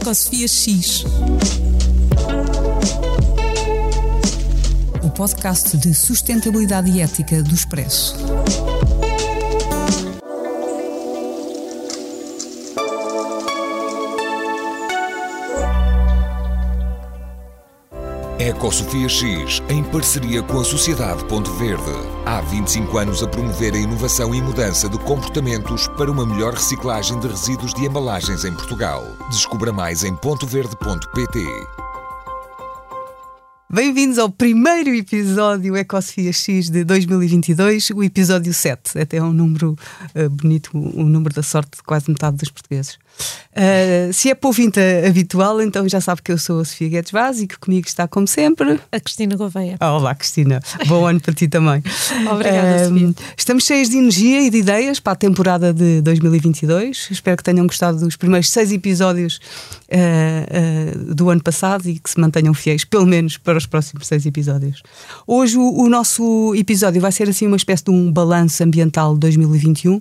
Ecosofia X. O podcast de sustentabilidade e ética do Expresso. Ecosofia X, em parceria com a Sociedade Ponto Verde. Há 25 anos a promover a inovação e mudança de comportamentos para uma melhor reciclagem de resíduos de embalagens em Portugal. Descubra mais em pontoverde.pt. Bem-vindos ao primeiro episódio Ecosfia X de 2022, o episódio 7. Até é um número uh, bonito, o um número da sorte de quase metade dos portugueses. Uh, se é para ouvinte habitual, então já sabe que eu sou a Sofia Guedes Vaz e que comigo está, como sempre, a Cristina Gouveia. Oh, olá, Cristina. Bom ano para ti também. Obrigada, uh, Sofia. Estamos cheios de energia e de ideias para a temporada de 2022. Espero que tenham gostado dos primeiros seis episódios uh, do ano passado e que se mantenham fiéis, pelo menos para os próximos seis episódios. Hoje o, o nosso episódio vai ser assim uma espécie de um balanço ambiental de 2021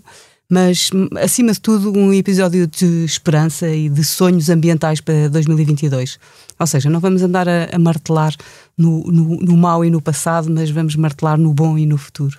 mas acima de tudo um episódio de esperança e de sonhos ambientais para 2022. Ou seja, não vamos andar a, a martelar no, no, no mau e no passado, mas vamos martelar no bom e no futuro.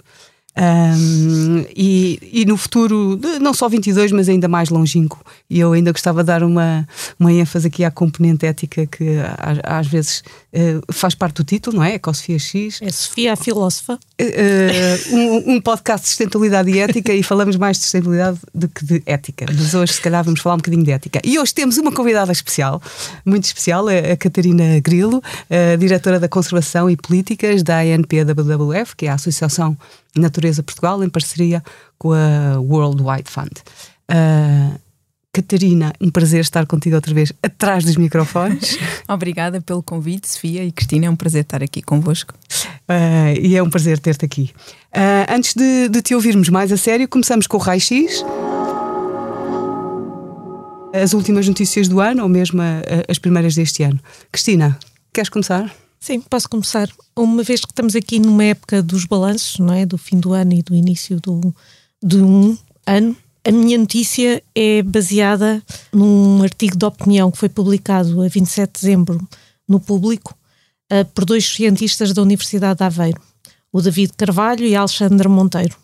Um, e, e, no futuro, não só 22, mas ainda mais longínquo. E eu ainda gostava de dar uma, uma ênfase aqui à componente ética que às, às vezes uh, faz parte do título, não é? Ecosofia X. É Sofia a filósofa. Uh, um, um, podcast de sustentabilidade e ética e falamos mais de sustentabilidade do que de ética. Mas hoje, se calhar, vamos falar um bocadinho de ética. E hoje temos uma convidada especial, muito especial, a Catarina Grilo, a diretora da Conservação e Políticas da ANPWWF, que é a Associação Natureza Portugal, em parceria com a World Wide Fund. Uh, Catarina, um prazer estar contigo outra vez atrás dos microfones. Obrigada pelo convite, Sofia e Cristina. É um prazer estar aqui convosco. Uh, e é um prazer ter-te aqui. Uh, antes de, de, te ouvirmos mais a sério, começamos com o Raio X. As últimas notícias do ano, ou mesmo a, a, as primeiras deste ano. Cristina, queres começar? Sim, posso começar. Uma vez que estamos aqui numa época dos balanços, não é? Do fim do ano e do início do, de um ano, a minha notícia é baseada num artigo de opinião que foi publicado a 27 de dezembro no Público uh, por dois cientistas da Universidade de Aveiro, o David Carvalho e Alexandre Monteiro.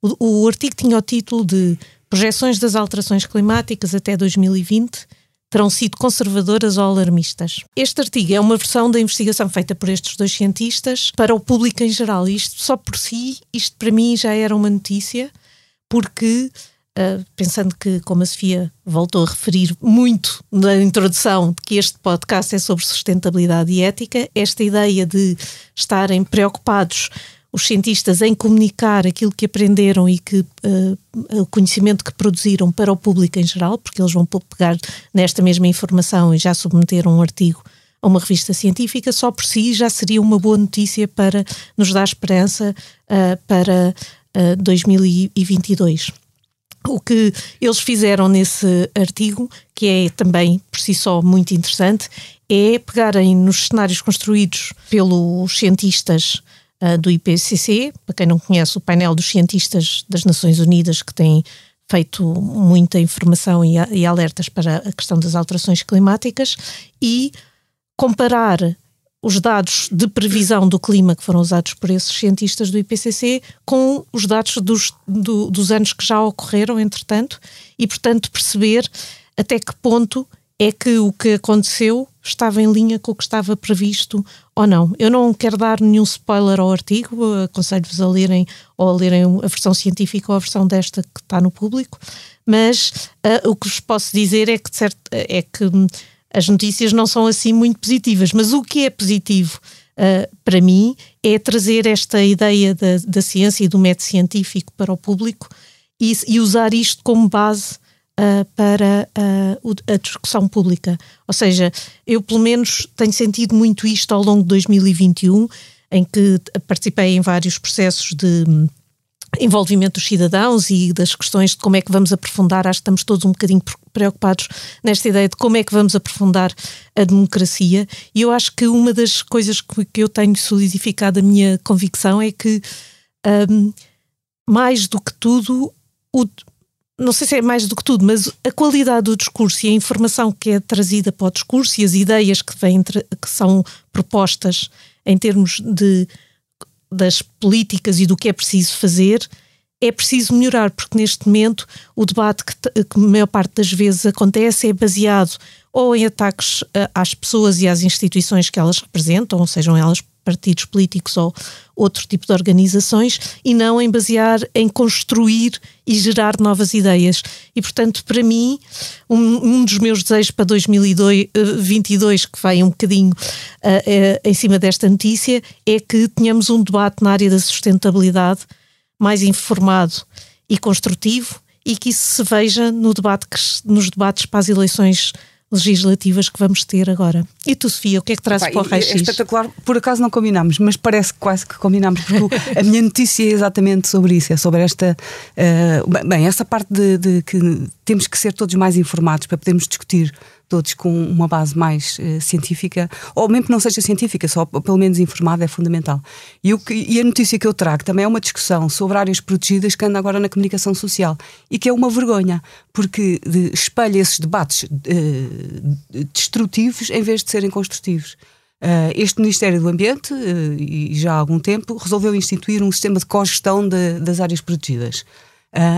O, o artigo tinha o título de Projeções das Alterações Climáticas até 2020 terão sido conservadoras ou alarmistas. Este artigo é uma versão da investigação feita por estes dois cientistas para o público em geral. Isto só por si, isto para mim já era uma notícia, porque Uh, pensando que, como a Sofia voltou a referir muito na introdução, de que este podcast é sobre sustentabilidade e ética, esta ideia de estarem preocupados os cientistas em comunicar aquilo que aprenderam e que uh, o conhecimento que produziram para o público em geral, porque eles vão pegar nesta mesma informação e já submeteram um artigo a uma revista científica, só por si já seria uma boa notícia para nos dar esperança uh, para uh, 2022. O que eles fizeram nesse artigo, que é também por si só muito interessante, é pegarem nos cenários construídos pelos cientistas uh, do IPCC, para quem não conhece, o painel dos cientistas das Nações Unidas que tem feito muita informação e, e alertas para a questão das alterações climáticas, e comparar os dados de previsão do clima que foram usados por esses cientistas do IPCC com os dados dos, do, dos anos que já ocorreram, entretanto, e, portanto, perceber até que ponto é que o que aconteceu estava em linha com o que estava previsto ou não. Eu não quero dar nenhum spoiler ao artigo, aconselho-vos a lerem ou a lerem a versão científica ou a versão desta que está no público, mas uh, o que vos posso dizer é que, certo, é que hum, as notícias não são assim muito positivas, mas o que é positivo uh, para mim é trazer esta ideia da, da ciência e do método científico para o público e, e usar isto como base uh, para uh, a discussão pública. Ou seja, eu pelo menos tenho sentido muito isto ao longo de 2021, em que participei em vários processos de hum, envolvimento dos cidadãos e das questões de como é que vamos aprofundar, acho que estamos todos um bocadinho preocupados nesta ideia de como é que vamos aprofundar a democracia e eu acho que uma das coisas que eu tenho solidificado a minha convicção é que um, mais do que tudo o, não sei se é mais do que tudo, mas a qualidade do discurso e a informação que é trazida para o discurso e as ideias que, vêm, que são propostas em termos de, das políticas e do que é preciso fazer, é preciso melhorar, porque neste momento o debate que, que a maior parte das vezes acontece é baseado ou em ataques às pessoas e às instituições que elas representam, sejam elas partidos políticos ou outro tipo de organizações, e não em basear em construir e gerar novas ideias. E, portanto, para mim, um, um dos meus desejos para 2022, que vai um bocadinho uh, uh, em cima desta notícia, é que tenhamos um debate na área da sustentabilidade mais informado e construtivo e que isso se veja no debate nos debates para as eleições legislativas que vamos ter agora. E tu, Sofia, o que é que trazes para o raio É espetacular, por acaso não combinamos, mas parece quase que combinamos, porque a minha notícia é exatamente sobre isso, é sobre esta. Uh, bem, essa parte de, de, que temos que ser todos mais informados para podermos discutir todos com uma base mais uh, científica, ou mesmo que não seja científica, só pelo menos informada, é fundamental. E, o que, e a notícia que eu trago também é uma discussão sobre áreas protegidas que anda agora na comunicação social e que é uma vergonha, porque de, espelha esses debates uh, destrutivos em vez de serem construtivos. Uh, este Ministério do Ambiente, e já há algum tempo, resolveu instituir um sistema de cogestão de, das áreas protegidas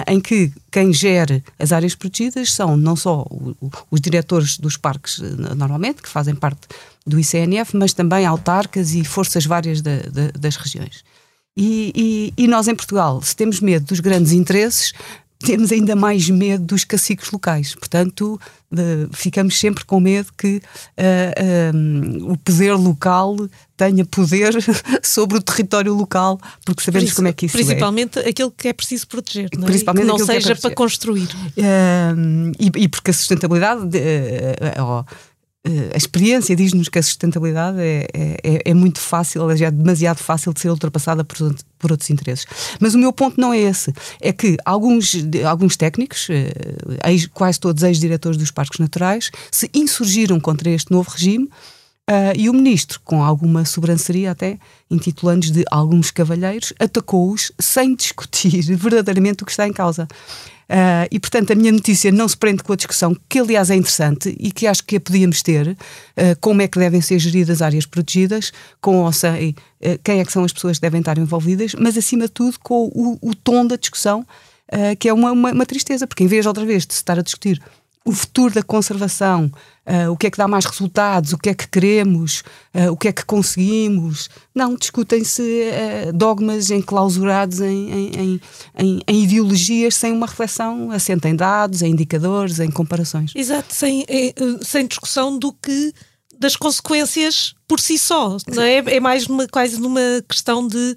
em que quem gere as áreas protegidas são não só os diretores dos parques, uh, normalmente, que fazem parte do ICNF, mas também autarcas e forças várias das regiões. E, e, e, nós em Portugal, se temos medo dos grandes interesses, temos ainda mais medo dos caciques locais. Portanto, uh, ficamos sempre com medo que uh, eh, um, eh, o poder local tenha poder sobre o território local, porque sabemos isso, como é que isso Principalmente é. aquilo que é preciso proteger, não, é? Principalmente que não seja que é para construir. Uh, e, e, porque a sustentabilidade. Oh, a experiência diz-nos que a sustentabilidade é, é, é, muito fácil, é demasiado fácil de ser ultrapassada por, por outros interesses. Mas o meu ponto não é esse. É que alguns, alguns técnicos, eh, ex, quase todos ex-diretores dos parques naturais, se insurgiram contra este novo regime uh, e o ministro, com alguma sobranceria até, intitulando-os de alguns cavalheiros, atacou-os sem discutir verdadeiramente o que está em causa. Uh, e, portanto, a minha notícia não se prende com a discussão, que aliás é interessante e que acho que a podíamos ter, uh, como é que devem ser geridas áreas protegidas, com ou sem uh, quem é que são as pessoas que devem estar envolvidas, mas acima de tudo com o, o tom da discussão, que é uma, uma, uma, tristeza, porque em vez outra vez de se estar a discutir o futuro da conservação, uh, o que é que dá mais resultados, o que é que queremos, uh, o que é que conseguimos. Não, discutem-se uh, dogmas enclausurados em, em, em, em, ideologias sem uma reflexão assenta em dados, em indicadores, em comparações. Exato, sem, sem discussão do que das consequências por si só. Não é? é mais numa, quase numa questão de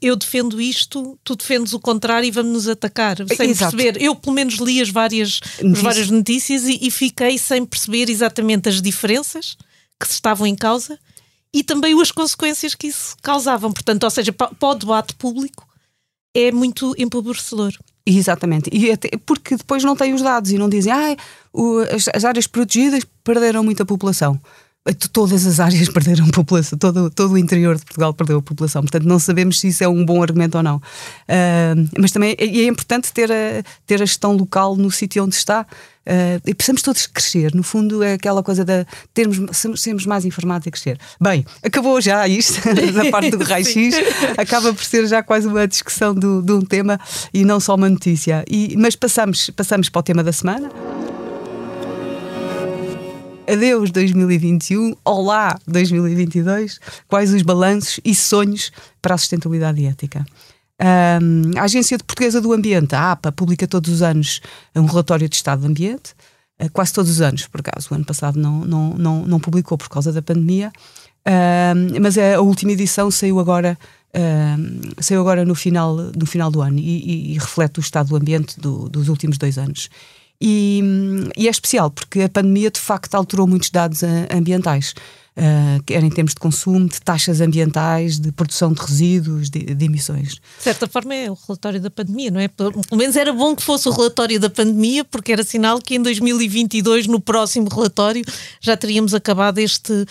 eu defendo isto, tu defendes o contrário e vamos nos atacar, sem Exato. perceber. Eu, pelo menos, li as várias, as várias notícias e, e, fiquei sem perceber exatamente as diferenças que se estavam em causa e também as consequências que isso causavam. Portanto, ou seja, para, para o debate público é muito empobrecedor. Exatamente, e até porque depois não têm os dados e não dizem ah, as, as áreas protegidas perderam muita população todas as áreas perderam população, todo, todo o interior de Portugal perdeu a população, portanto não sabemos se isso é um bom argumento ou não. Uh, mas também é, é, importante ter a, ter a gestão local no sítio onde está. Uh, e precisamos todos crescer, no fundo é aquela coisa de termos, sermos mais informados e crescer. Bem, acabou já isto, da parte do raio-x, acaba por ser já quase uma discussão do, de um tema e não só uma notícia. E, mas passamos, passamos para o tema da semana. Adeus 2021, olá 2022, quais os balanços e sonhos para a sustentabilidade ética? Um, a Agência Portuguesa do Ambiente, a APA, publica todos os anos um relatório de estado do ambiente, uh, quase todos os anos, por acaso. O ano passado não, não, não, não publicou por causa da pandemia, uh, mas a, última edição saiu agora. Saiu agora no final, no final do ano e, e, e reflete o estado do ambiente do, dos últimos dois anos. E, e, é especial porque a pandemia de facto alterou muitos dados ambientais, uh, quer em termos de consumo, de taxas ambientais, de produção de resíduos, de, de, emissões. De certa forma é o relatório da pandemia, não é? Pelo menos era bom que fosse o relatório da pandemia, porque era sinal que em 2022, no próximo relatório, já teríamos acabado este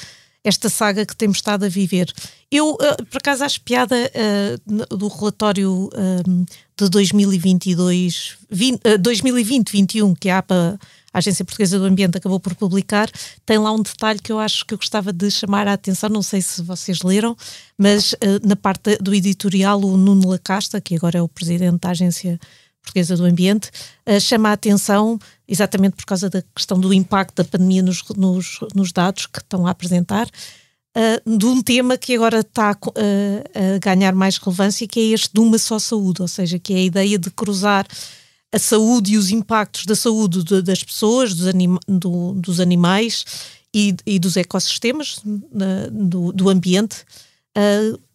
esta saga que temos estado a viver. Eu, uh, por acaso, acho piada uh, do relatório um, de 2022, 2020-21 que a APA, a Agência Portuguesa do Ambiente, acabou por publicar, tem lá um detalhe que eu acho que eu gostava de chamar a atenção, não sei se vocês leram, mas na parte do editorial, o Nuno Lacasta, que agora é o presidente da Agência Portuguesa do Ambiente, uh, chama a atenção exatamente por causa da questão do impacto da pandemia nos, nos, nos dados que estão a apresentar, uh, de um tema que agora está uh, a ganhar mais relevância, que é este de uma só saúde, ou seja, que é a ideia de cruzar a saúde e os impactos da saúde de, das pessoas, dos, do, dos animais e, e, dos ecossistemas, do, do ambiente,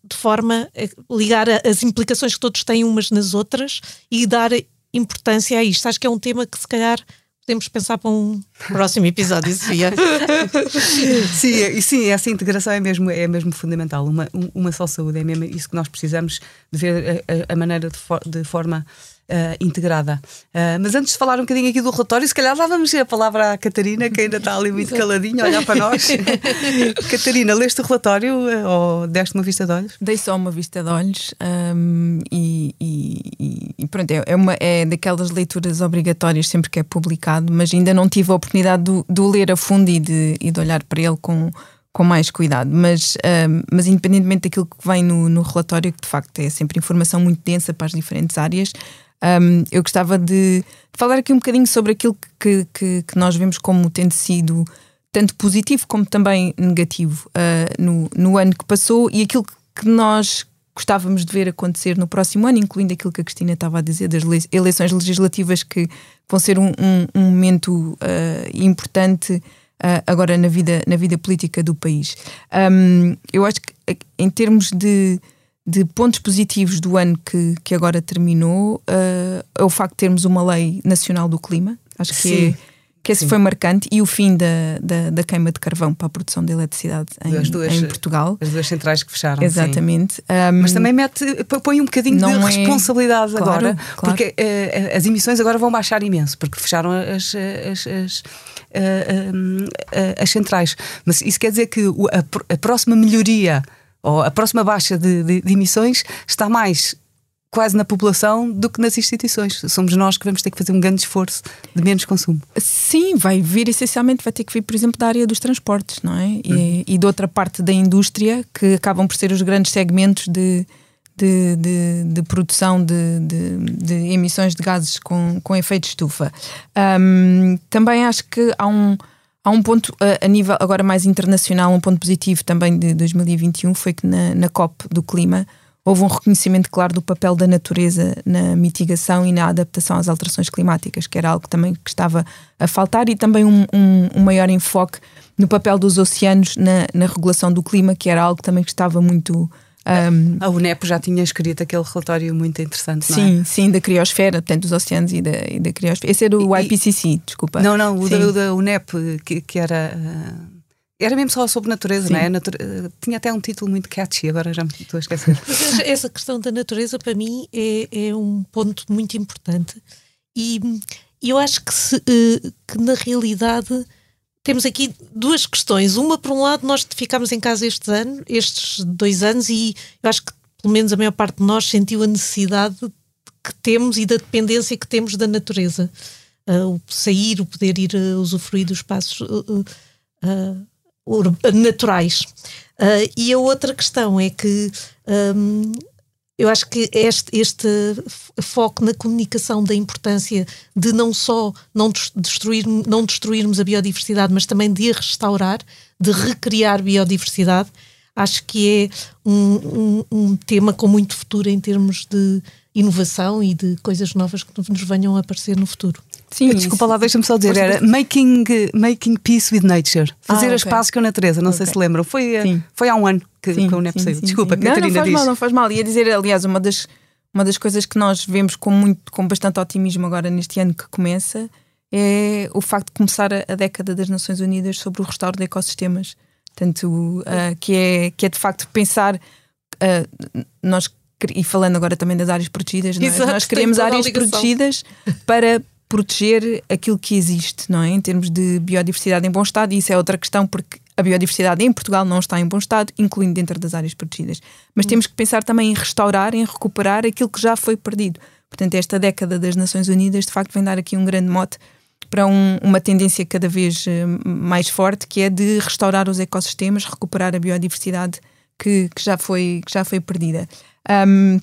de forma a ligar as implicações que todos têm umas nas outras e dar importância a isto. Acho que é um tema que se calhar podemos pensar para um próximo episódio, Sofia. sim, sim, essa integração é mesmo, é mesmo fundamental. Uma, uma só saúde, é mesmo isso que nós precisamos de ver a, a maneira de, for, de forma uh, integrada. Uh, mas antes de falar um bocadinho aqui do relatório, se calhar dávamos a palavra à Catarina, que ainda está ali muito caladinha a olhar para nós. Catarina, leste o relatório uh, ou deste uma vista de olhos? Dei só uma vista de olhos um, e, e, e, pronto, é, é, uma, é daquelas leituras obrigatórias sempre que é publicado, mas ainda não tive a oportunidade de, de o ler a fundo e de, e de olhar para ele com com mais cuidado, mas, um, mas independentemente daquilo que vem no, no relatório, que de facto é sempre informação muito densa para as diferentes áreas, um, eu gostava de falar aqui um bocadinho sobre aquilo que, que, que, nós vemos como tendo sido tanto positivo como também negativo uh, no, no ano que passou e aquilo que nós gostávamos de ver acontecer no próximo ano, incluindo aquilo que a Cristina estava a dizer das eleições legislativas que vão ser um, um, um momento uh, importante uh, agora na vida, na vida política do país. Um, eu acho que em termos de de pontos positivos do ano que, que agora terminou uh, é o facto de termos uma lei nacional do clima. Acho que, Sim. é, que esse Sim. foi marcante. E o fim da, da, da, queima de carvão para a produção de eletricidade em, duas, em Portugal. As duas centrais que fecharam. Exatamente. Um, Mas também mete, põe um bocadinho de é... responsabilidade claro, agora, claro. porque uh, as emissões agora vão baixar imenso, porque fecharam as, as, as uh, as centrais. Mas isso quer dizer que a, a próxima melhoria ou a próxima baixa de, de, de emissões está mais quase na população do que nas instituições. Somos nós que vamos ter que fazer um grande esforço de menos consumo. Sim, vai vir essencialmente, vai ter que vir, por exemplo, da área dos transportes, não é? E, uhum. e de outra parte da indústria, que acabam por ser os grandes segmentos de, de, de, de produção de, de, emissões de gases com, com efeito estufa. Também acho que há um Há um ponto a, a, nível agora mais internacional, um ponto positivo também de 2021 foi que na, na COP do clima houve um reconhecimento claro do papel da natureza na mitigação e na adaptação às alterações climáticas, que era algo também que estava a faltar, e também um, um, um maior enfoque no papel dos oceanos na, na regulação do clima, que era algo também que estava muito um, a UNEP já tinha escrito aquele relatório muito interessante, sim, é? Sim, da criosfera, tanto dos oceanos e da, e da criosfera. Esse era o IPCC, desculpa. Não, não, o da, o da, UNEP, que, que era. Uh, era mesmo só sobre natureza, sim. não é? Nature... Tinha até um título muito catchy, agora já me estou a esquecer. Essa questão da natureza, para mim, é, é um ponto muito importante. E eu acho que, se, uh, que na realidade temos aqui duas questões. Uma, por um lado, nós ficámos em casa estes anos, estes dois anos, e eu acho que pelo menos a maior parte de nós sentiu a necessidade que temos e da dependência que temos da natureza. Uh, o sair, o poder ir uh, usufruir dos espaços uh, naturais. e a outra questão é que um, eu acho que este, este foco na comunicação da importância de não só não destruir, não destruirmos a biodiversidade, mas também de a restaurar, de recriar biodiversidade, acho que é um, um, um tema com muito futuro em termos de inovação e de coisas novas que nos venham a aparecer no futuro. Sim, desculpa lá, deixa-me só dizer, era making, making Peace with Nature, fazer ah, okay. as pazes com a natureza, não okay. sei se lembram, foi, eh, foi há um ano que, sim, que o NEP saiu. Desculpa, sim. Catarina não, não faz diz. mal, não faz mal. Ia dizer, aliás, uma das, uma das coisas que nós vemos com, muito, com bastante otimismo agora neste ano que começa é o facto de começar a, a década das Nações Unidas sobre o restauro de ecossistemas. Portanto, uh, que, é, que é de facto pensar, uh, nós, e falando agora também das áreas protegidas, é? Exato, nós queremos áreas protegidas para proteger aquilo que existe, não é? Em termos de biodiversidade em bom estado, e isso é outra questão, porque a biodiversidade em Portugal não está em bom estado, incluindo dentro das áreas protegidas. Mas hum. temos que pensar também em restaurar, em recuperar aquilo que já foi perdido. Portanto, esta década das Nações Unidas, de facto, vem dar aqui um grande mote para um, uma tendência cada vez eh, mais forte, que é de restaurar os ecossistemas, recuperar a biodiversidade que, que já, foi, que já foi perdida. Um,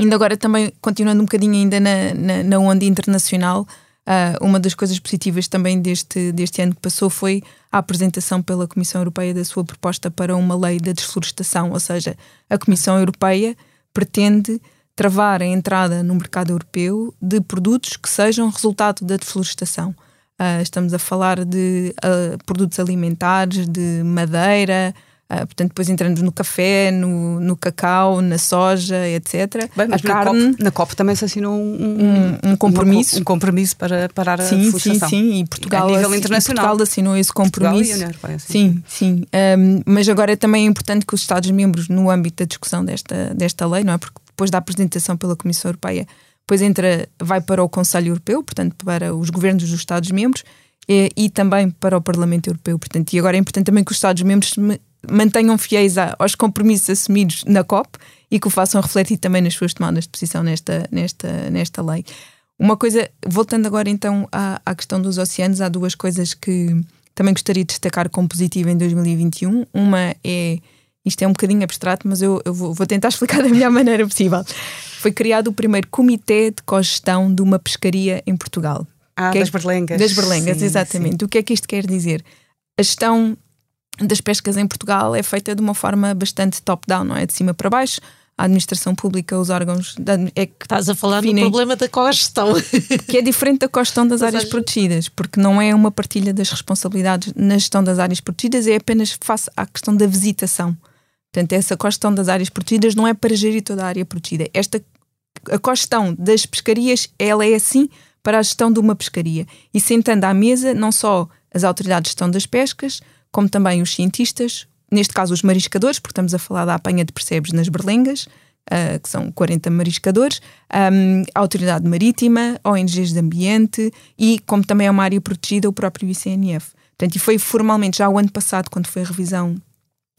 ainda agora também, continuando um bocadinho ainda na, na, na onda internacional, Uh, uma das coisas positivas também deste, deste ano que passou foi a apresentação pela Comissão Europeia da sua proposta para uma lei da desflorestação, ou seja, a Comissão Europeia pretende travar a entrada no mercado europeu de produtos que sejam resultado da desflorestação. Uh, estamos a falar de uh, produtos alimentares, de madeira, Uh, portanto, depois entramos no café, no, no cacau, na soja, etc. Bem, a carne. COP, na COP também se assinou um, um, um compromisso. Um, um, compromisso para parar a sim, Sim, sim, e Portugal, a nível internacional. Portugal assinou esse compromisso. Sim, sim. sim. Um, mas agora é também importante que os Estados-membros, no âmbito da discussão desta, desta lei, não é? Porque depois da apresentação pela Comissão Europeia, depois entra, vai para o Conselho Europeu, portanto, para os governos dos Estados-membros. E, e, também para o Parlamento Europeu. Portanto, e agora é importante também que os Estados-membros mantenham fiéis aos compromissos assumidos na COP e que o façam refletir também nas suas tomadas de posição nesta, nesta, nesta lei. Uma coisa, voltando agora então à, à questão dos oceanos, há duas coisas que também gostaria de destacar como positiva em 2021. Uma é, isto é um bocadinho abstrato, mas eu, eu vou, vou, tentar explicar da melhor maneira possível. Foi criado o primeiro comitê de cogestão de uma pescaria em Portugal. Ah, que das é, berlengas. Das berlengas, sim, exatamente. Sim. O que é que isto quer dizer? A gestão das pescas em Portugal é feita de uma forma bastante top-down, não é? De cima para baixo. A administração pública, os órgãos. É que Estás a falar definem, do problema da cogestão. Que é diferente da cogestão das, áreas protegidas, porque não é uma partilha das responsabilidades na gestão das áreas protegidas, é apenas face à questão da visitação. Portanto, essa cogestão das áreas protegidas não é para gerir toda a área protegida. Esta, a cogestão das pescarias, ela é assim para a gestão de uma pescaria. E sentando à mesa, não só as autoridades de gestão das pescas, como também os cientistas, neste caso os mariscadores, porque estamos a falar da apanha de percebes nas berlengas, uh, que são 40 mariscadores, um, a Autoridade Marítima, ONGs de Ambiente e, como também é uma área protegida, o próprio ICNF. Portanto, e foi formalmente, já o ano passado, quando foi a revisão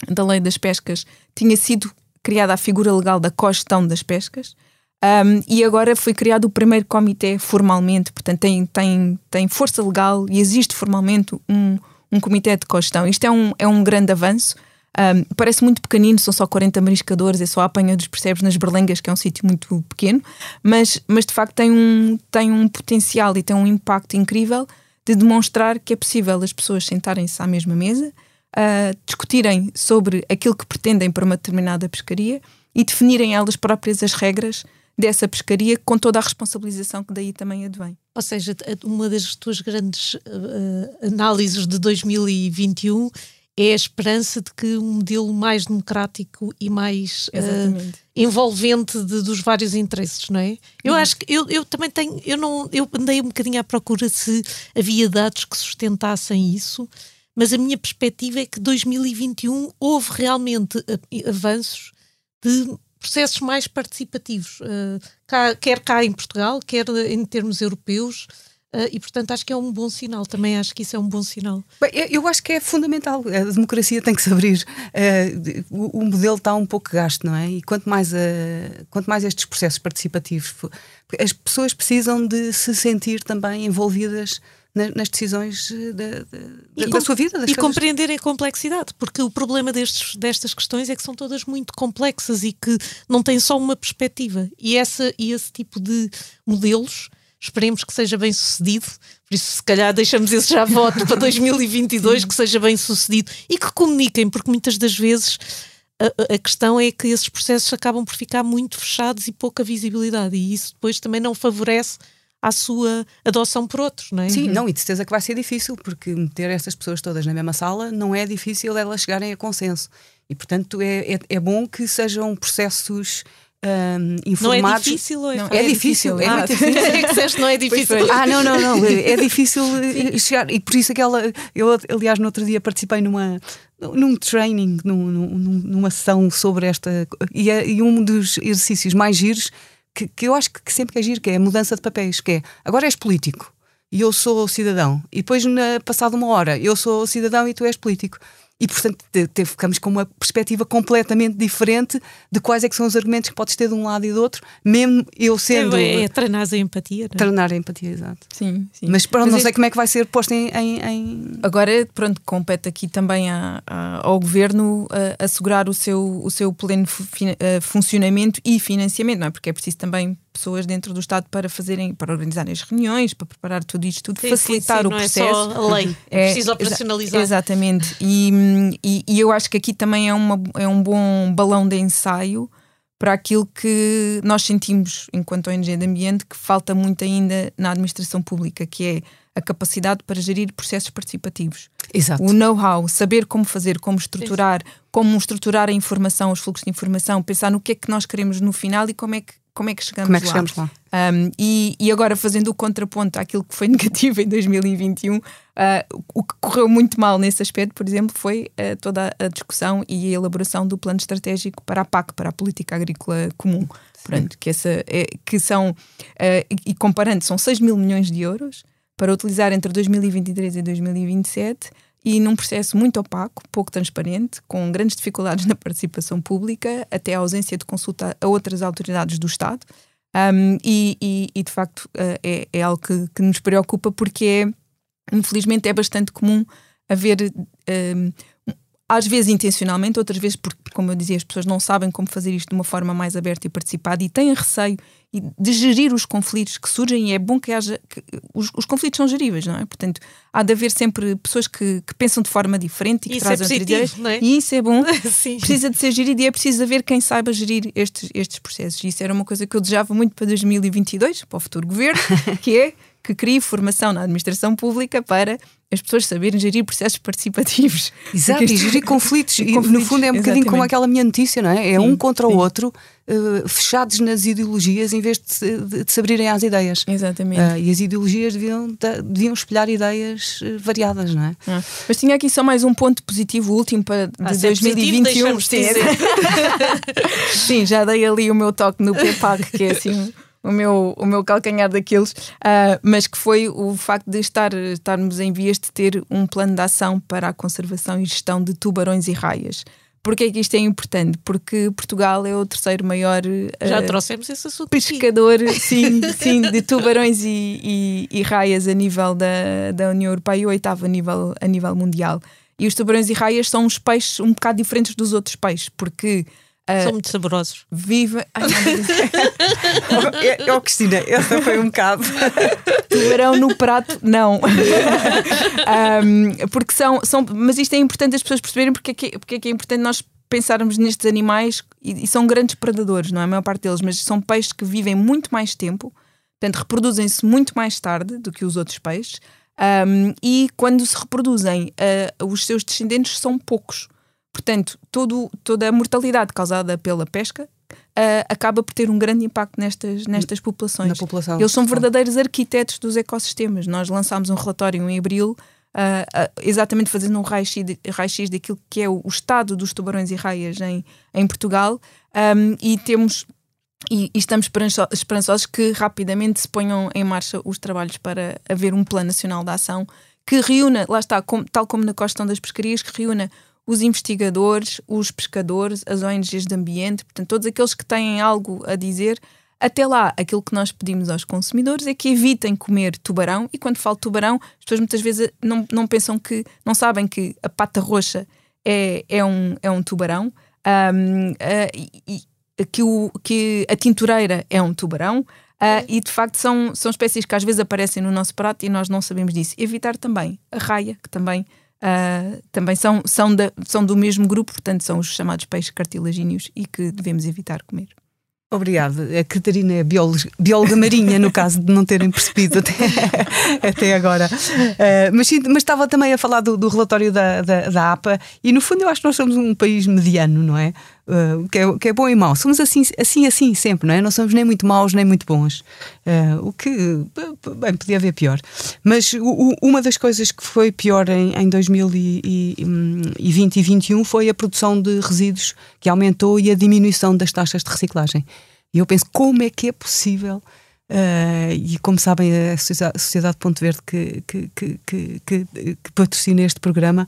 da lei das pescas, tinha sido criada a figura legal da cogestão das pescas. Um, e agora foi criado o primeiro comitê formalmente, portanto tem, tem, tem força legal e existe formalmente um, um comitê de cogestão. Isto é um, é um grande avanço. Um, parece muito pequenino, são só 40 mariscadores, é só a apanha dos percebes nas Berlengas, que é um sítio muito pequeno, mas, mas de facto tem um, tem um potencial e tem um impacto incrível de demonstrar que é possível as pessoas sentarem-se à mesma mesa, uh, discutirem sobre aquilo que pretendem para uma determinada pescaria e definirem elas próprias as regras dessa pescaria com toda a responsabilização que daí também advém. Ou seja, uma das tuas grandes uh, análises de 2021 é a esperança de que um modelo mais democrático e mais uh, envolvente de, dos vários interesses, não é? Eu hum. acho que eu, eu também tenho, eu não, eu andei um bocadinho à procura se havia dados que sustentassem isso, mas a minha perspectiva é que 2021 houve realmente avanços de processos mais participativos, uh, cá, quer cá em Portugal, quer em termos europeus. Uh, e, portanto, acho que é um bom sinal. Também acho que isso é um bom sinal. Bem, eu acho que é fundamental. A democracia tem que se abrir. Uh, o, o, modelo está um pouco gasto, não é? E quanto mais, quanto mais estes processos participativos, as pessoas precisam de se sentir também envolvidas nas decisões eh, da, da, da sua vida. e coisas. compreender a complexidade, porque o problema destes, destas questões é que são todas muito complexas e que não têm só uma perspectiva. E, essa, e esse tipo de modelos esperemos que seja bem sucedido. Por isso, se calhar, deixamos esse já voto para 2022, que seja bem sucedido e que comuniquem, porque muitas das vezes a, a, questão é que esses processos acabam por ficar muito fechados e pouca visibilidade, e isso depois também não favorece à sua adoção por outros, não é? Sim, não, e de certeza que vai ser difícil, porque meter essas pessoas todas na mesma sala não é difícil elas chegarem a consenso. E, portanto, é, é, é bom que sejam processos. Um, informados. Não é difícil, não, é, é difícil. É ah, difícil. É que disseste, não é difícil. ah, não, não, não. É difícil eh, chegar. E por isso aquela. Eu, aliás, no outro dia participei numa, num training, num, num, numa sessão sobre esta. E, é, e um dos exercícios mais giros que, que eu acho que sempre que agir, que é a mudança de papéis, que é agora és político e eu sou cidadão, e depois, na, passado uma hora, eu sou cidadão e tu és político. E portanto te, te, ficamos com uma perspectiva completamente diferente de quais é que são os argumentos que podes ter de um lado e do outro, mesmo eu sendo. É, é treinar a empatia. Não é? Treinar a empatia, exato. Sim, sim. Mas pronto, Mas não sei como é que vai ser posto em. em, em... Agora, pronto, compete aqui também a, a, ao governo a, assegurar o seu, o seu pleno funcionamento e financiamento, não é? Porque é preciso também pessoas dentro do Estado para fazerem, para organizarem as reuniões, para preparar tudo isto, tudo, sim, facilitar sim, sim, o processo. Não é só a lei, é, preciso operacionalizar. exatamente. E, e, e, eu acho que aqui também é, uma, é um bom balão de ensaio para aquilo que nós sentimos enquanto ONG de ambiente que falta muito ainda na administração pública, que é a capacidade para gerir processos participativos. Exato. O know-how, saber como fazer, como estruturar, como estruturar a informação, os fluxos de informação, pensar no que é que nós queremos no final e como é que como é que chegamos como é que lá? Chegamos lá? Um, e, e, agora, fazendo o contraponto àquilo que foi negativo em 2021, uh, ah, o que correu muito mal nesse aspecto, por exemplo, foi uh, toda a discussão e a elaboração do plano estratégico para a PAC, para a Política Agrícola Comum. Pronto, que, essa é, que são, uh, e comparando, são 6 mil milhões de euros para utilizar entre 2023 e 2027 e num processo muito opaco, pouco transparente, com grandes dificuldades na participação pública, até a ausência de consulta a outras autoridades do Estado. Um, e, e, e, de facto uh, é, é, algo que, que, nos preocupa porque é, infelizmente é bastante comum haver um, às vezes intencionalmente, outras vezes porque, como eu dizia, as pessoas não sabem como fazer isto de uma forma mais aberta e participada e têm receio de gerir os conflitos que surgem e é bom que haja. Que os, os, conflitos são geríveis, não é? Portanto, há de haver sempre pessoas que, que pensam de forma diferente e que isso trazem é ideias. É? E isso é bom. Precisa de ser gerido e é preciso haver quem saiba gerir estes, estes processos. E isso era uma coisa que eu desejava muito para 2022, para o futuro governo, que é que crie formação na administração pública para as pessoas saberem gerir processos participativos. Exato, e gerir conflitos. e, conflitos. no fundo é um bocadinho como aquela minha notícia, não é? É sim, um contra sim. o outro, uh, fechados nas ideologias em vez de, de, de se abrirem às ideias. Exatamente. Uh, e as ideologias deviam, deviam espelhar ideias eh, variadas, não é? Ah. Mas tinha aqui só mais um ponto positivo, último para ah, de 2021. Sim, sim, já dei ali o meu toque no PEPAC, que é assim o meu, o meu calcanhar daqueles, uh, mas que foi o facto de estar, estarmos em vias de ter um plano de ação para a conservação e gestão de tubarões e raias. Porquê é que isto é importante? Porque Portugal é o terceiro maior uh, Já trouxemos esse assunto pescador sim, sim, de tubarões e, e, e, raias a nível da, da União Europeia e o oitavo a nível, a nível mundial. E os tubarões e raias são uns peixes um bocado diferentes dos outros peixes, porque São muito saborosos. Viva. Ai, oh, Cristina, essa foi um bocado. Tubarão no prato, não. um, porque são, são. Mas isto é importante as pessoas perceberem porque é que, porque é, que é importante nós pensarmos nestes animais e, e, são grandes predadores, não é? A maior parte deles, mas são peixes que vivem muito mais tempo, portanto, reproduzem-se muito mais tarde do que os outros peixes. Um, e quando se reproduzem, uh, os seus descendentes são poucos. Portanto, todo, toda a mortalidade causada pela pesca uh, acaba por ter um grande impacto nestas, nestas populações. População. Eles são verdadeiros arquitetos dos ecossistemas. Nós lançámos um relatório em abril, uh, uh, exatamente fazendo um raio-x raio daquilo que é o, o, estado dos tubarões e raias em, em Portugal, um, e temos. E, e estamos esperançosos que rapidamente se ponham em marcha os trabalhos para haver um plano nacional de ação que reúna, lá está, como, tal como na questão das pescarias, que reúna os investigadores, os pescadores, as ONGs de ambiente, portanto, todos aqueles que têm algo a dizer. Até lá, aquilo que nós pedimos aos consumidores é que evitem comer tubarão, e quando falo tubarão, as pessoas muitas vezes não, não pensam que, não sabem que a pata roxa é, é, um, é um tubarão, um, uh, e, que, o, que a tintureira é um tubarão, uh, e de facto são, são espécies que às vezes aparecem no nosso prato e nós não sabemos disso. Evitar também a raia, que também Uh, também são, são, da, são do mesmo grupo, portanto, são os chamados peixes cartilagíneos e que devemos evitar comer. Obrigada. A Catarina é bióloga, bióloga marinha, no caso de não terem percebido até, até agora. Uh, mas, mas estava também a falar do, do relatório da, da, da, APA e, no fundo, eu acho que nós somos um país mediano, não é? Uh, que, é, que é bom e mau. Somos assim, assim, assim sempre, não é? Não somos nem muito maus nem muito bons. Uh, o que, bem, podia haver pior. Mas o, uma das coisas que foi pior em, em 2020 e 2021 foi a produção de resíduos que aumentou e a diminuição das taxas de reciclagem. E eu penso, como é que é possível? Uh, e como sabem, a Sociedade Ponto Verde que, que, que, que, que patrocina este programa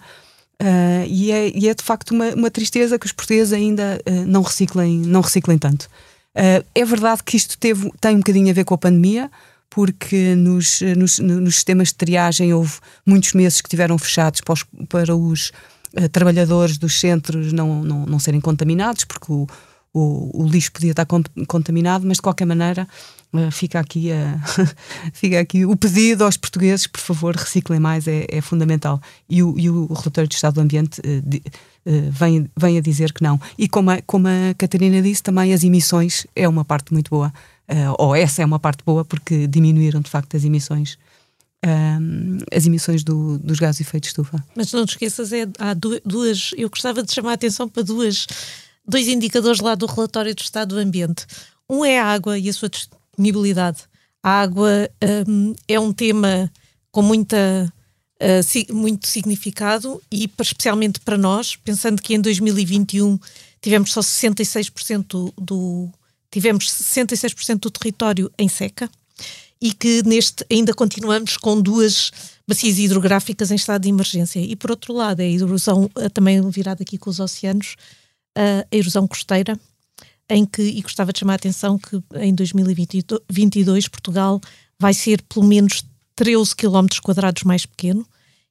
Uh, e, é, e, é, de facto uma, uma, tristeza que os portugueses ainda uh, não, reciclem, não reciclem tanto. Uh, é verdade que isto teve, tem um bocadinho a ver com a pandemia, porque nos, nos, nos sistemas de triagem houve muitos meses que tiveram fechados para os, para os trabalhadores dos centros não, não, não serem contaminados, porque o, o, o lixo podia estar contaminado, mas de qualquer maneira fica aqui, uh, fica aqui o pedido aos portugueses, por favor, reciclem mais, é, é fundamental. E o, e o relatório do Estado do Ambiente uh, de, vem, vem a dizer que não. E como a, como a Catarina disse, também as emissões é uma parte muito boa, ou essa é uma parte boa, porque diminuíram de facto as emissões. as emissões do, dos gases de efeito de estufa. Mas não te esqueças, é, há duas. Eu gostava de chamar a atenção para duas, dois indicadores lá do relatório do Estado do Ambiente. Um é a água e a sua disponibilidade. A água um, é um tema com muita, uh, si, muito significado e especialmente para nós, pensando que em 2021 tivemos só 66% do, do tivemos 66% do território em seca e que neste ainda continuamos com duas bacias hidrográficas em estado de emergência. E por outro lado, a erosão uh, também virada aqui com os oceanos, uh, a erosão costeira, em que, e gostava de chamar a atenção que em 2022 Portugal vai ser pelo menos 13 km quadrados mais pequeno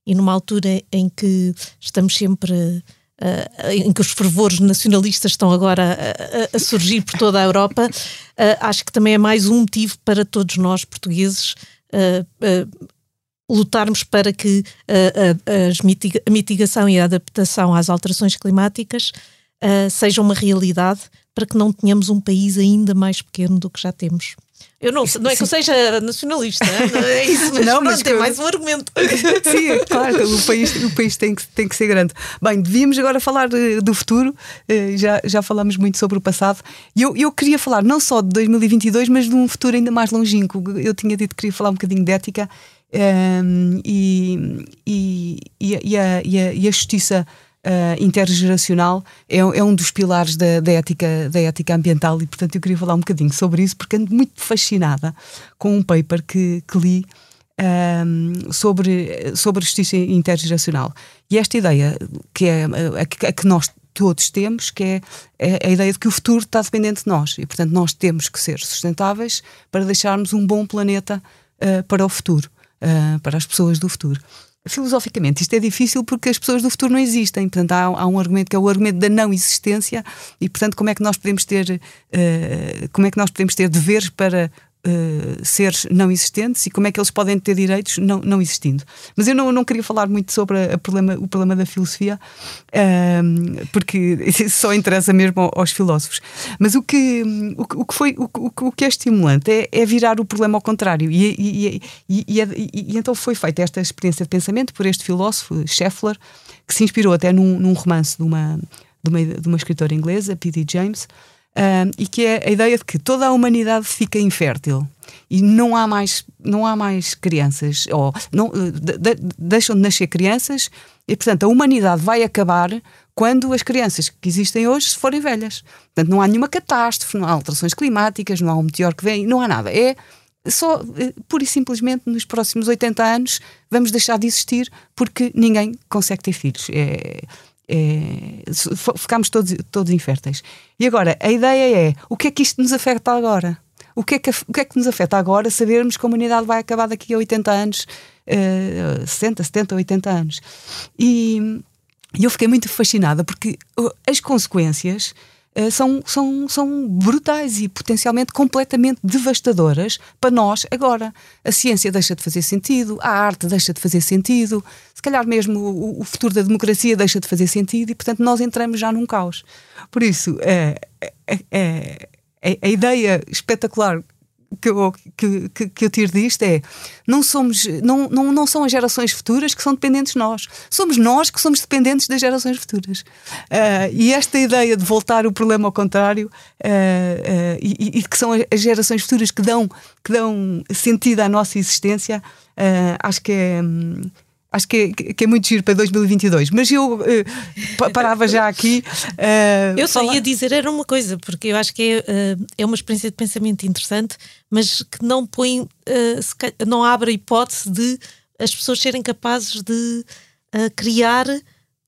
e numa altura em que estamos sempre uh, em que os fervores nacionalistas estão agora a, a, surgir por toda a Europa, uh, acho que também é mais um motivo para todos nós portugueses uh, lutarmos para que mitiga a mitigação e a adaptação às alterações climáticas seja uma realidade para que não tenhamos um país ainda mais pequeno do que já temos. Eu não, não é que eu seja nacionalista, não é isso, mas, não, mas tem mais um argumento. Sim, é claro, o país, o país tem, que, tem que ser grande. Bem, devíamos agora falar do futuro, eh, já, já falamos muito sobre o passado, e eu, eu queria falar não só de 2022, mas de um futuro ainda mais longínquo. Eu tinha dito que queria falar um bocadinho de ética um, ehm, e, e, e, a, e, a, e a justiça uh, intergeracional é, é, um dos pilares da, da, ética, da ética ambiental. E, portanto, eu queria falar um bocadinho sobre isso porque ando muito fascinada com um paper que, que li um, sobre, sobre justiça intergeracional. E esta ideia, que é a, a que nós todos temos, que é, é, a ideia de que o futuro está dependente de nós. E, portanto, nós temos que ser sustentáveis para deixarmos um bom planeta uh, para o futuro, uh, para as pessoas do futuro filosoficamente isto é difícil porque as pessoas do futuro não existem. Portanto, há, há, um argumento que é o argumento da não existência e, portanto, como é que nós podemos ter, uh, como é que nós podemos ter deveres para uh, seres não existentes e como é que eles podem ter direitos não, não existindo. Mas eu não, não queria falar muito sobre a, a problema, o problema da filosofia, uh, porque só interessa mesmo aos filósofos. Mas o que, o, o que, foi, o, o, que é estimulante é, é, virar o problema ao contrário. E, e, e, é, e, então foi feita esta experiência de pensamento por este filósofo, Scheffler, que se inspirou até num, num romance de uma, de uma, de uma escritora inglesa, P.D. James um, e que é a ideia de que toda a humanidade fica infértil. E não há mais não há mais crianças ou não de, de, deixam de nascer crianças e portanto a humanidade vai acabar quando as crianças que existem hoje forem velhas. Portanto não há nenhuma catástrofe não há alterações climáticas não há um meteoro que vem não há nada. É só eh, pura e simplesmente nos próximos 80 anos vamos deixar de existir porque ninguém consegue ter filhos. É, é, ficamos todos, todos inférteis. E agora, a ideia é: o que é que isto nos afeta agora? O que, é que, o que é que nos afeta agora sabermos que a humanidade vai acabar daqui a 80 anos, uh, 60, 70, 80 anos? E, e eu fiquei muito fascinada porque as consequências são, são, são brutais e potencialmente completamente devastadoras para nós agora. A ciência deixa de fazer sentido, a arte deixa de fazer sentido, se calhar mesmo o, o futuro da democracia deixa de fazer sentido e, portanto, nós entramos já num caos. Por isso, é, é, é, a ideia espetacular que eu, que, que, que eu tiro disto é não somos não, não, não são as gerações futuras que são dependentes de nós. Somos nós que somos dependentes das gerações futuras. Uh, e esta ideia de voltar o problema ao contrário uh, uh, e, e, que são as gerações futuras que dão que dão sentido à nossa existência acho que é acho que é, que é muito giro para 2022. Mas eu uh, parava já aqui. Uh, eu só falar... ia dizer era uma coisa, porque eu acho que é, uh, é uma experiência de pensamento interessante, mas que não põe, não abre a hipótese de as pessoas serem capazes de criar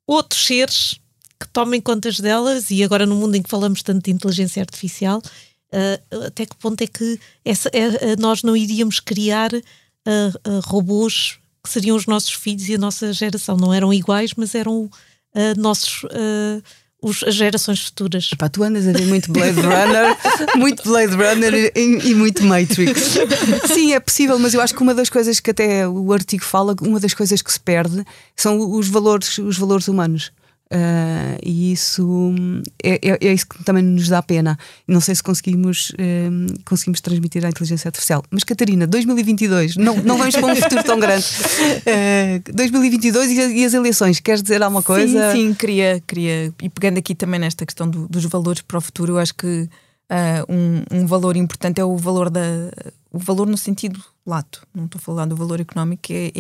outros seres que tomem contas delas e agora no mundo em que falamos tanto de inteligência artificial, até que ponto é que essa, nós não iríamos criar robôs que seriam os nossos filhos e a nossa geração? Não eram iguais, mas eram nossos os, as gerações futuras. Epá, tu andas a ver muito Blade Runner, muito Blade Runner e, e, muito Matrix. Sim, é possível, mas eu acho que uma das coisas que até o artigo fala, uma das coisas que se perde são os valores, os valores humanos. Uh, e isso é, é, é, isso que também nos dá pena. Não sei se conseguimos, uh, conseguimos transmitir à inteligência artificial. Mas, Catarina, 2022, não, não vamos para um futuro tão grande. Uh, 2022 e, e, as eleições, queres dizer alguma coisa? Sim, sim, queria, queria. E pegando aqui também nesta questão do, dos valores para o futuro, eu acho que um, um, valor importante é o valor da. O valor no sentido lato, não estou a falar do valor económico, é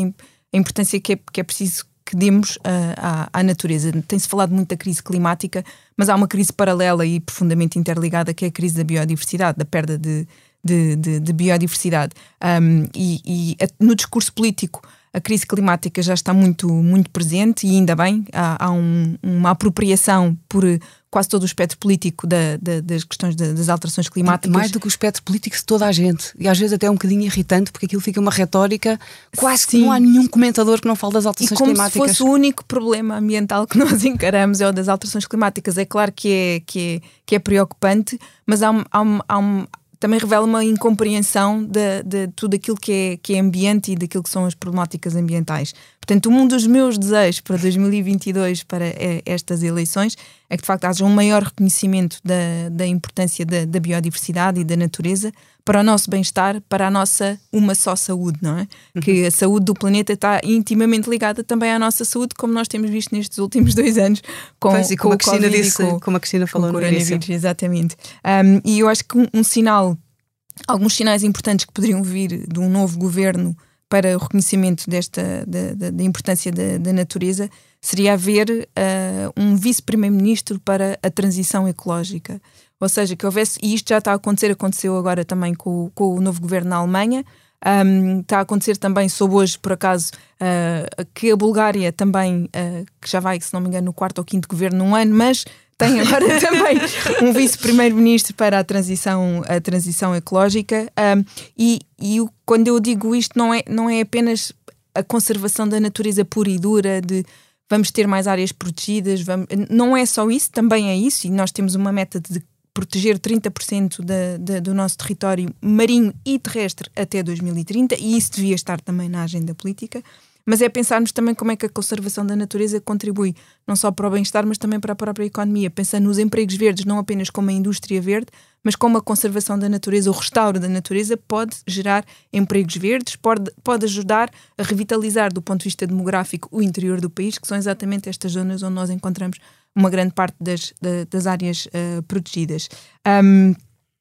a importância que é, que é preciso que demos uh, à, à, natureza. Tem-se falado muito da crise climática, mas há uma crise paralela e profundamente interligada que é a crise da biodiversidade, da perda de, de, de, de biodiversidade. Um, e, e no discurso político a crise climática já está muito, muito presente e ainda bem, há, há um, uma apropriação por quase todo o espectro político da, da, das questões das alterações climáticas. Mais do que o espectro político de toda a gente. E às vezes até é um bocadinho irritante, porque aquilo fica uma retórica, quase Sim. que não há nenhum comentador que não fale das alterações e como climáticas. Se fosse o único problema ambiental que nós encaramos é o das alterações climáticas. É claro que é, que é, que é preocupante, mas há, há, há, também revela uma incompreensão de, de, tudo aquilo que é, que é ambiente e daquilo que são as problemáticas ambientais. Portanto, um dos meus desejos para 2022, para estas eleições, é que de facto haja um maior reconhecimento da, da importância da, da biodiversidade e da natureza para o nosso bem-estar, para a nossa uma só saúde, não é? Uhum. Que a saúde do planeta está intimamente ligada também à nossa saúde, como nós temos visto nestes últimos dois anos com, pois, e como, com a Cristina disse, com, como a Cristina falou no início. Exatamente. Um, e eu acho que um, um sinal, alguns sinais importantes que poderiam vir de um novo governo para o reconhecimento desta da, importância da, da, natureza seria haver uh, um vice-primeiro-ministro para a transição ecológica. Ou seja, que houvesse, e isto já está a acontecer, aconteceu agora também com, com o novo governo na Alemanha, um, está a acontecer também, soube hoje, por acaso, uh, que a Bulgária também, uh, que já vai, se não me engano, no quarto ou quinto governo num ano, mas tem agora também um vice-primeiro-ministro para a transição, a transição ecológica. Um, e e o, quando eu digo isto, não é, não é apenas a conservação da natureza pura e dura, de vamos ter mais áreas protegidas, vamos, não é só isso, também é isso, e nós temos uma meta de proteger 30% da, da, do nosso território marinho e terrestre até 2030, e isso devia estar também na agenda política. Mas é pensarmos também como é que a conservação da natureza contribui não só para o bem-estar, mas também para a própria economia, pensando nos empregos verdes não apenas como a indústria verde, mas como a conservação da natureza, o restauro da natureza pode gerar empregos verdes, pode, pode ajudar a revitalizar do ponto de vista demográfico o interior do país, que são exatamente estas zonas onde nós encontramos uma grande parte das, das áreas uh, protegidas. Um,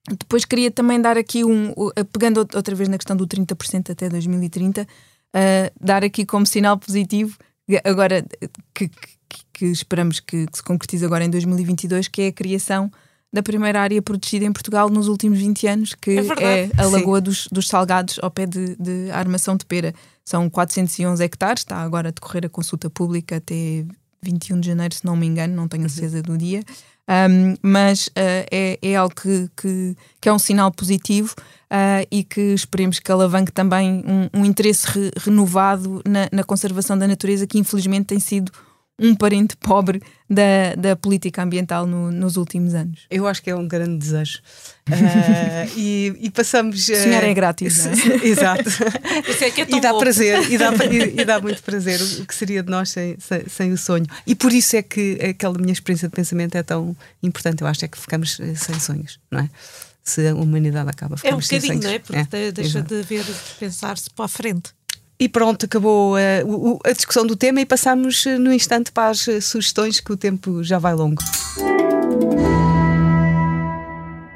depois queria também dar aqui um, pegando outra vez na questão do 30% até 2030, uh, dar aqui como sinal positivo, agora que, que, que esperamos que, que, se concretize agora em 2022, que é a criação da primeira área protegida em Portugal nos últimos 20 anos, que é, é a Lagoa dos, dos, Salgados, ao pé de, de Armação de Pera. São 411 hectares, está agora a decorrer a consulta pública até 21 de janeiro, se não me engano, não tenho a uhum. certeza do dia. Um, mas uh, é, é algo que, que, que, é um sinal positivo uh, e que esperemos que alavanque também um, um interesse re, renovado na, na, conservação da natureza, que infelizmente tem sido um parente pobre da, da política ambiental no, nos últimos anos. Eu acho que é um grande desejo. Uh, e, e, passamos. Uh, Sonhar é grátis. É? Exato. é que é e dá prazer, e dá, e, e, dá muito prazer o que seria de nós sem, sem, sem, o sonho. E por isso é que aquela minha experiência de pensamento é tão importante. Eu acho é que ficamos eh, sem sonhos, não é? Se a humanidade acaba ficando É um bocadinho, não é? Porque é, deixa exato. de ver, de pensar-se para a frente. E pronto, acabou a, eh, a discussão do tema e passamos eh, no instante para as eh, sugestões, que o tempo já vai longo.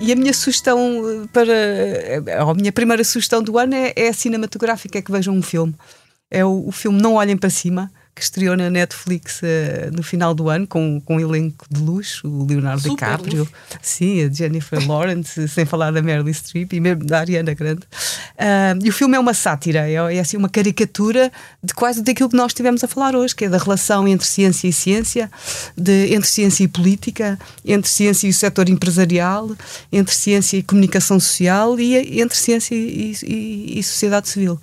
E a minha sugestão para. A minha primeira sugestão do ano é, é a cinematográfica, é que vejam um filme. É o, o filme Não Olhem para Cima, que estreou na Netflix uh, no final do ano, com, com um elenco de luxo, o Leonardo Super DiCaprio, luxo. sim, a Jennifer Lawrence, sem falar da Meryl Streep e mesmo da Ariana Grande. Uh, e o filme é uma sátira, é, é, assim uma caricatura de quase daquilo que nós estivemos a falar hoje, que é da relação entre ciência e ciência, de, entre ciência e política, entre ciência e o setor empresarial, entre ciência e comunicação social e entre ciência e, e, e sociedade civil.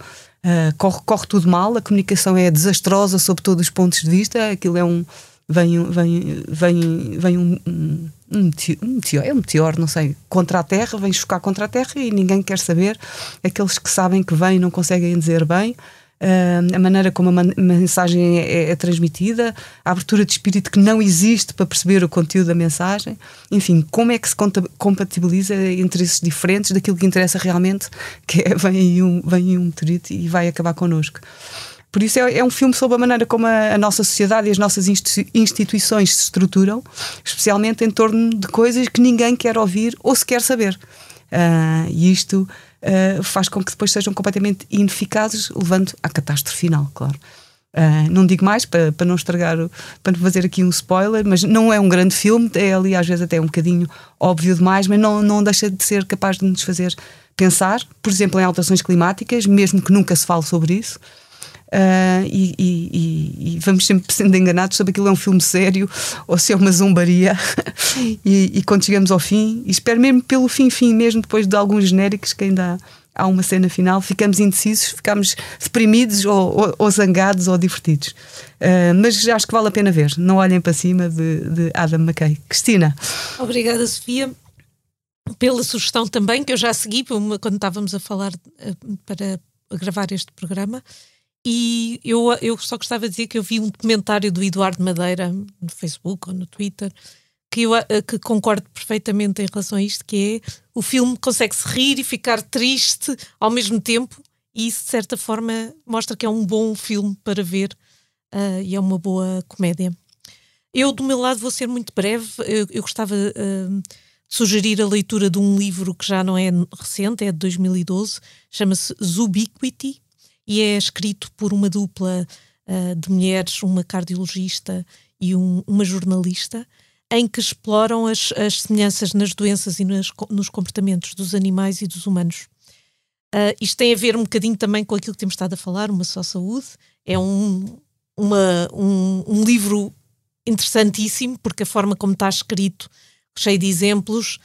Uh, corre, corre tudo mal, a comunicação é desastrosa sob todos os pontos de vista, aquilo é um. Vem, vem, vem, vem um, um, um, meteor, é um meteor, não sei, contra a Terra, vem chocar contra a Terra e ninguém quer saber. Aqueles que sabem que vem não conseguem dizer bem uh, a maneira como a mensagem é, é, é, transmitida, a abertura de espírito que não existe para perceber o conteúdo da mensagem, enfim, como é que se compatibiliza interesses diferentes daquilo que interessa realmente, que é vem aí um, vem aí um meteorito e vai acabar connosco. Por isso é, é, um filme sobre a maneira como a, a, nossa sociedade e as nossas instituições se estruturam, especialmente em torno de coisas que ninguém quer ouvir ou se quer saber. Uh, e isto uh, faz com que depois sejam completamente ineficazes, levando à catástrofe final, claro. Uh, não digo mais para, para não estragar, para não fazer aqui um spoiler, mas não é um grande filme, é ali às vezes até um bocadinho óbvio demais, mas não, não deixa de ser capaz de nos fazer pensar, por exemplo, em alterações climáticas, mesmo que nunca se fale sobre isso. Uh, e, e, e, vamos sempre sendo enganados sobre aquilo é um filme sério ou se é uma zombaria. e, e, quando chegamos ao fim, e espero mesmo pelo fim, fim, mesmo depois de alguns genéricos que ainda há, há uma cena final, ficamos indecisos, ficamos deprimidos ou, ou, ou zangados ou divertidos. Uh, mas acho que vale a pena ver. Não olhem para cima de, de Adam McKay. Cristina. Obrigada, Sofia pela sugestão também, que eu já segui quando estávamos a falar eh, para gravar este programa. E eu, eu só gostava de dizer que eu vi um comentário do Eduardo Madeira no Facebook ou no Twitter que eu eh, que concordo perfeitamente em relação a isto, que é o filme consegue-se rir e ficar triste ao mesmo tempo, e isso de certa forma mostra que é um bom filme para ver uh, e é uma boa comédia. Eu, do meu lado, vou ser muito breve. Eu, eu gostava uh, de sugerir a leitura de um livro que já não é recente, é de 2012, chama-se Zubiquity, e é escrito por uma dupla uh, de mulheres, uma cardiologista e um, uma jornalista, em que exploram as, as semelhanças nas doenças e nas, nos comportamentos dos animais e dos humanos. Uh, isto tem a ver um bocadinho também com aquilo que temos estado a falar, uma só saúde. É um, uma, um, um livro interessantíssimo, porque a forma como está escrito, cheio de exemplos,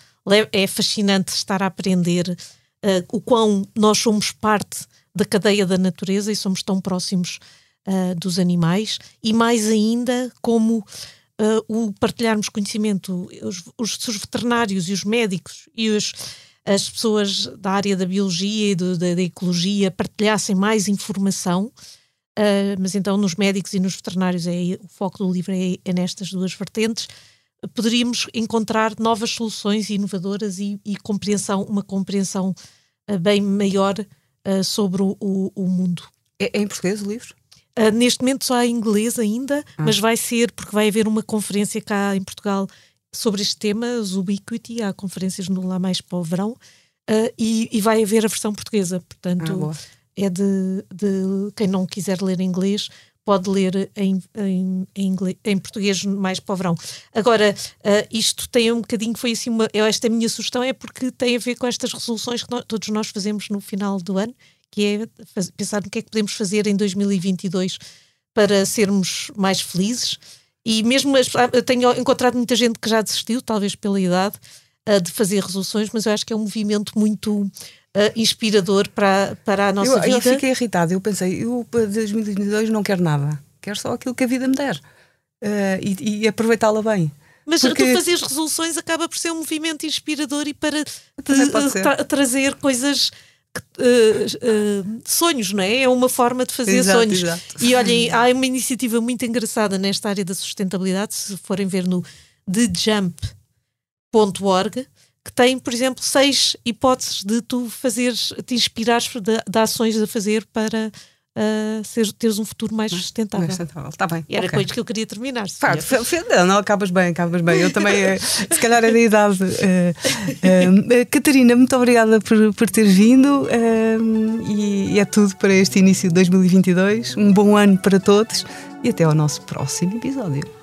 é fascinante estar a aprender uh, o quão nós somos parte da cadeia da natureza e somos tão próximos uh, dos animais, e mais ainda como uh, o partilharmos conhecimento, os, os, os, veterinários e os médicos e os, as pessoas da área da biologia e do, da, da, ecologia partilhassem mais informação. Uh, mas então nos médicos e nos veterinários é, o foco do livro é, é nestas duas vertentes poderíamos encontrar novas soluções inovadoras e, e compreensão uma compreensão bem maior uh, sobre o, o, mundo. É, é, em português o livro? Uh, neste momento só há em inglês ainda, ah. mas vai ser, porque vai haver uma conferência cá em Portugal sobre este tema, Ubiquity, há conferências no lá mais para o verão, uh, e, e, vai haver a versão portuguesa, portanto ah, é de, de, quem não quiser ler em inglês, pode ler em, em, em, inglês, em português mais para o verão. Agora, uh, isto tem um bocadinho, foi assim, uma, esta minha sugestão é porque tem a ver com estas resoluções que nós, todos nós fazemos no final do ano, que é fazer, pensar no que é que podemos fazer em 2022 para sermos mais felizes. E mesmo as, ah, tenho encontrado muita gente que já desistiu, talvez pela idade, uh, de fazer resoluções, mas eu acho que é um movimento muito uh, inspirador para, para a nossa eu, vida. Eu fiquei irritada, eu pensei, eu para 2022 não quero nada, quero só aquilo que a vida me der uh, e, e aproveitá-la bem. Mas Porque... tu fazeres resoluções acaba por ser um movimento inspirador e para tra trazer coisas uh, sonhos, não é? É uma forma de fazer exato, sonhos. Exato. E olhem, há uma iniciativa muito engraçada nesta área da sustentabilidade, se forem ver no thejump.org, que tem, por exemplo, seis hipóteses de tu fazeres, te inspirares de, de ações a fazer para uh, ser, teres um futuro mais sustentável. Mais sustentável. Está bem. E era okay. com isto que eu queria terminar. Pá, não, não, acabas bem, acabas bem. Eu também, eh, se calhar, é da idade. Uh, uh, Catarina, muito obrigada por, por ter vindo e, e é tudo para este início de 2022. Um bom ano para todos e até ao nosso próximo episódio.